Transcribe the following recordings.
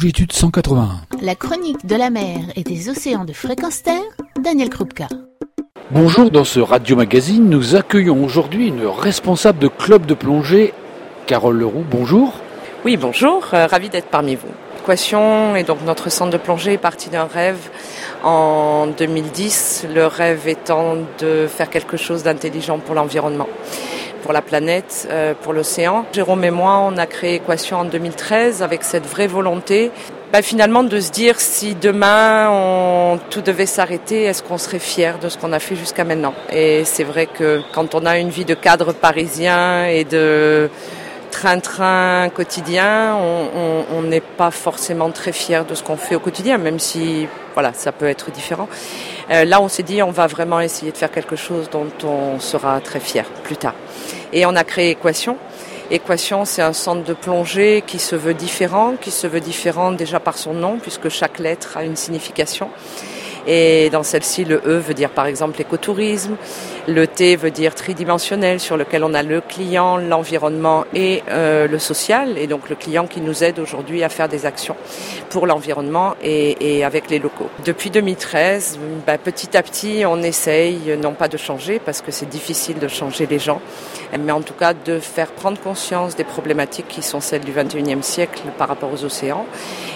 longitude 181. La chronique de la mer et des océans de fréquence terre, Daniel Krupka. Bonjour, dans ce radio magazine, nous accueillons aujourd'hui une responsable de club de plongée, Carole Leroux. Bonjour. Oui, bonjour, euh, ravi d'être parmi vous. Équation et donc notre centre de plongée est parti d'un rêve en 2010, le rêve étant de faire quelque chose d'intelligent pour l'environnement pour la planète, euh, pour l'océan. Jérôme et moi, on a créé Équation en 2013 avec cette vraie volonté bah, finalement de se dire si demain on, tout devait s'arrêter, est-ce qu'on serait fier de ce qu'on a fait jusqu'à maintenant? Et c'est vrai que quand on a une vie de cadre parisien et de train-train quotidien, on n'est pas forcément très fier de ce qu'on fait au quotidien, même si voilà, ça peut être différent. Euh, là, on s'est dit, on va vraiment essayer de faire quelque chose dont on sera très fier plus tard. Et on a créé Équation. Équation, c'est un centre de plongée qui se veut différent, qui se veut différent déjà par son nom, puisque chaque lettre a une signification. Et dans celle-ci, le E veut dire par exemple écotourisme, le T veut dire tridimensionnel sur lequel on a le client, l'environnement et euh, le social. Et donc le client qui nous aide aujourd'hui à faire des actions pour l'environnement et, avec les locaux. Depuis 2013, bah, petit à petit, on essaye non pas de changer parce que c'est difficile de changer les gens, mais en tout cas de faire prendre conscience des problématiques qui sont celles du 21e siècle par rapport aux océans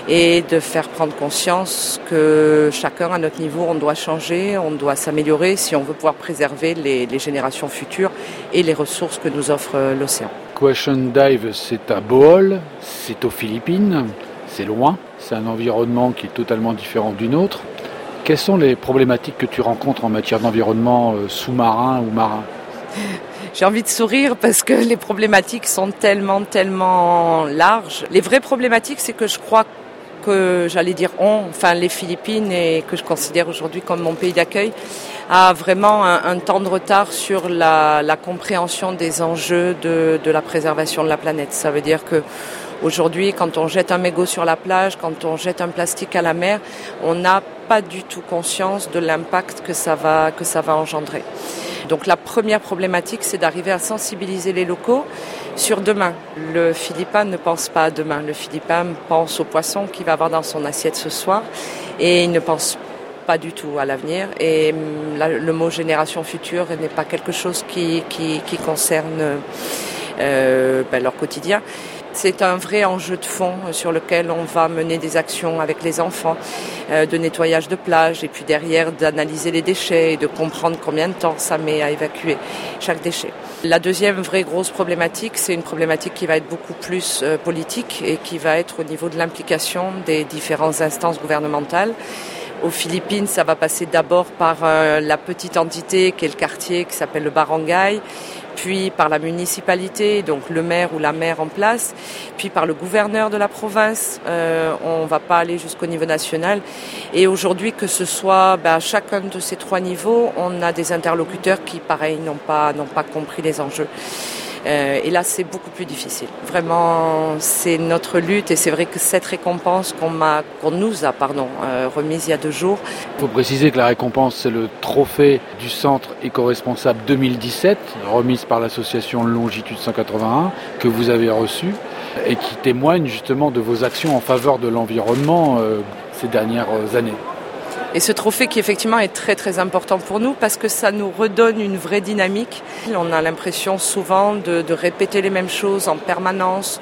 et de faire prendre conscience que chacun à notre niveau, on doit changer, on doit s'améliorer si on veut pouvoir préserver les, générations futures et les ressources que nous offre euh, l'océan. Question Dive, c'est à Bohol, c'est aux Philippines, c'est loin, c'est un environnement qui est totalement différent du nôtre. Quelles sont les problématiques que tu rencontres en matière d'environnement euh, sous-marin ou marin? J'ai envie de sourire parce que les problématiques sont tellement, tellement larges. Les vraies problématiques, c'est que je crois que j'allais dire on, enfin les Philippines et que je considère aujourd'hui comme mon pays d'accueil, a vraiment un, temps de retard sur la, compréhension des enjeux de, la préservation de la planète. Ça veut dire que aujourd'hui, quand on jette un mégot sur la plage, quand on jette un plastique à la mer, on n'a pas du tout conscience de l'impact que ça va engendrer. Donc la première problématique, c'est d'arriver à sensibiliser les locaux sur demain. Le Philippin ne pense pas à demain. Le Philippin pense au poisson qu'il va avoir dans son assiette ce soir et il ne pense pas du tout à l'avenir. Et hum, le mot génération future n'est pas quelque chose qui, qui, concerne euh, ben, leur quotidien. C'est un vrai enjeu de fond sur lequel on va mener des actions avec les enfants euh, de nettoyage de plage et puis derrière d'analyser les déchets et de comprendre combien de temps ça met à évacuer chaque déchet. La deuxième vraie grosse problématique, c'est une problématique qui va être beaucoup plus euh, politique et qui va être au niveau de l'implication des différentes instances gouvernementales. Aux Philippines, ça va passer d'abord par euh, la petite entité qui est le quartier qui s'appelle le Barangay, puis par la municipalité, donc le maire ou la maire en place, puis par le gouverneur de la province. Euh, on ne va pas aller jusqu'au niveau national. Et aujourd'hui, que ce soit ben, à chacun de ces trois niveaux, on a des interlocuteurs qui, pareil, n'ont pas, n'ont pas compris les enjeux. Euh, et là, c'est beaucoup plus difficile. Vraiment, c'est notre lutte et c'est vrai que cette récompense qu'on nous a, euh, remise il y a deux jours. Il faut préciser que la récompense, c'est le trophée du Centre éco-responsable 2017, remise par l'association Longitude 181, que vous avez reçu et qui témoigne justement de vos actions en faveur de l'environnement euh, ces dernières années. Et ce trophée qui effectivement est très très important pour nous parce que ça nous redonne une vraie dynamique. On a l'impression souvent de, répéter les mêmes choses en permanence,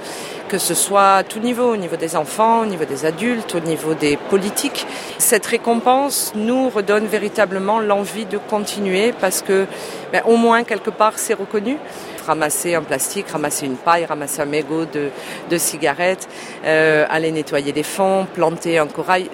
que ce soit à tout niveau, au niveau des enfants, au niveau des adultes, au niveau des politiques. Cette récompense nous redonne véritablement l'envie de continuer parce que ben, au moins quelque part c'est reconnu ramasser un plastique, ramasser une paille, ramasser un mégot de, de cigarettes, euh, aller nettoyer des fonds, planter un corail,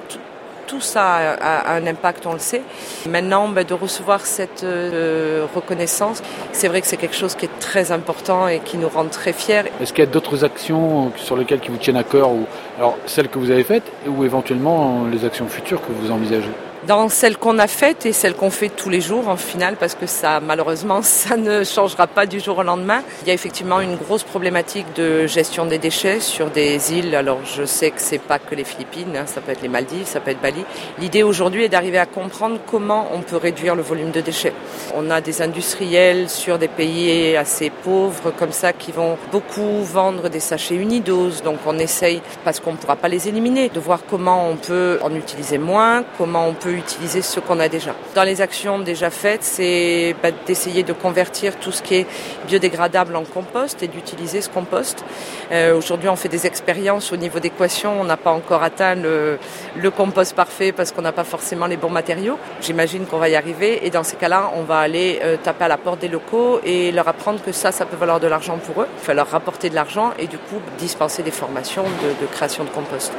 ça a, un impact, on le sait. Maintenant, ben, de recevoir cette euh, reconnaissance, c'est vrai que c'est quelque chose qui est très important et qui nous rend très fiers. Est-ce qu'il y a d'autres actions sur lesquelles qui vous tiennent à cœur, ou alors celles que vous avez faites, ou éventuellement les actions futures que vous envisagez? Dans celles qu'on a faites et celles qu'on fait tous les jours en final parce que ça malheureusement ça ne changera pas du jour au lendemain. Il y a effectivement une grosse problématique de gestion des déchets sur des îles. Alors je sais que c'est pas que les Philippines, hein, ça peut être les Maldives, ça peut être Bali. L'idée aujourd'hui est d'arriver à comprendre comment on peut réduire le volume de déchets. On a des industriels sur des pays assez pauvres comme ça qui vont beaucoup vendre des sachets unidoses. Donc on essaye parce qu'on ne pourra pas les éliminer de voir comment on peut en utiliser moins, comment on peut utiliser ce qu'on a déjà. Dans les actions déjà faites, c'est bah, d'essayer de convertir tout ce qui est biodégradable en compost et d'utiliser ce compost. Euh, Aujourd'hui, on fait des expériences au niveau d'équation. On n'a pas encore atteint le, le compost parfait parce qu'on n'a pas forcément les bons matériaux. J'imagine qu'on va y arriver et dans ces cas-là, on va aller euh, taper à la porte des locaux et leur apprendre que ça, ça peut valoir de l'argent pour eux. Il faut leur rapporter de l'argent et du coup dispenser des formations de, de création de compost.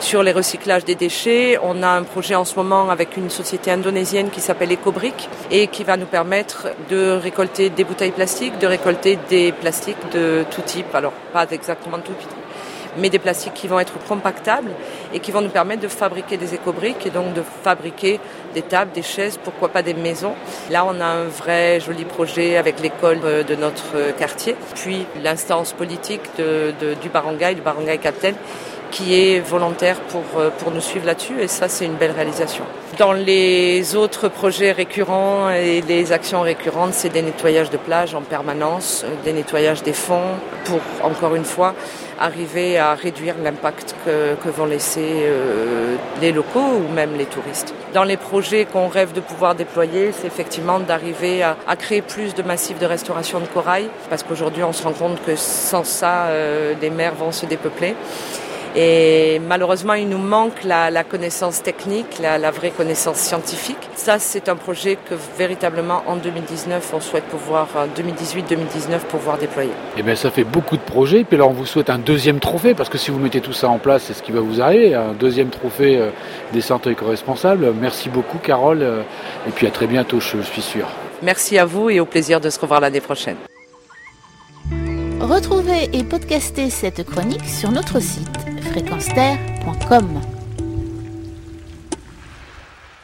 Sur les recyclages des déchets, on a un projet en ce moment avec une société indonésienne qui s'appelle Ecobrick et qui va nous permettre de récolter des bouteilles plastiques, de récolter des plastiques de tout type, alors pas exactement de tout type, mais des plastiques qui vont être compactables et qui vont nous permettre de fabriquer des écobriques et donc de fabriquer des tables, des chaises, pourquoi pas des maisons. Là, on a un vrai joli projet avec l'école de notre quartier, puis l'instance politique du barangay, du barangay Captain, qui est volontaire pour, pour nous suivre là-dessus et ça c'est une belle réalisation. Dans les autres projets récurrents et les actions récurrentes, c'est des nettoyages de plages en permanence, des nettoyages des fonds pour, encore une fois, arriver à réduire l'impact que, que, vont laisser euh, les locaux ou même les touristes. Dans les projets qu'on rêve de pouvoir déployer, c'est effectivement d'arriver à, à, créer plus de massifs de restauration de corail, parce qu'aujourd'hui on se rend compte que sans ça, euh, les mers vont se dépeupler. Et malheureusement, il nous manque la, la connaissance technique, la, la, vraie connaissance scientifique. Ça, c'est un projet que véritablement en 2019, on souhaite pouvoir, 2018-2019, pouvoir déployer. Eh bien, ça fait beaucoup de projets. Puis alors, on vous souhaite un deuxième trophée, parce que si vous mettez tout ça en place, c'est ce qui va vous arriver. Un deuxième trophée euh, des centres éco-responsables. Merci beaucoup, Carole. Euh, et puis à très bientôt, je suis sûr. Merci à vous et au plaisir de se revoir l'année prochaine. Retrouvez et podcastez cette chronique sur notre site fréquenceterre.com.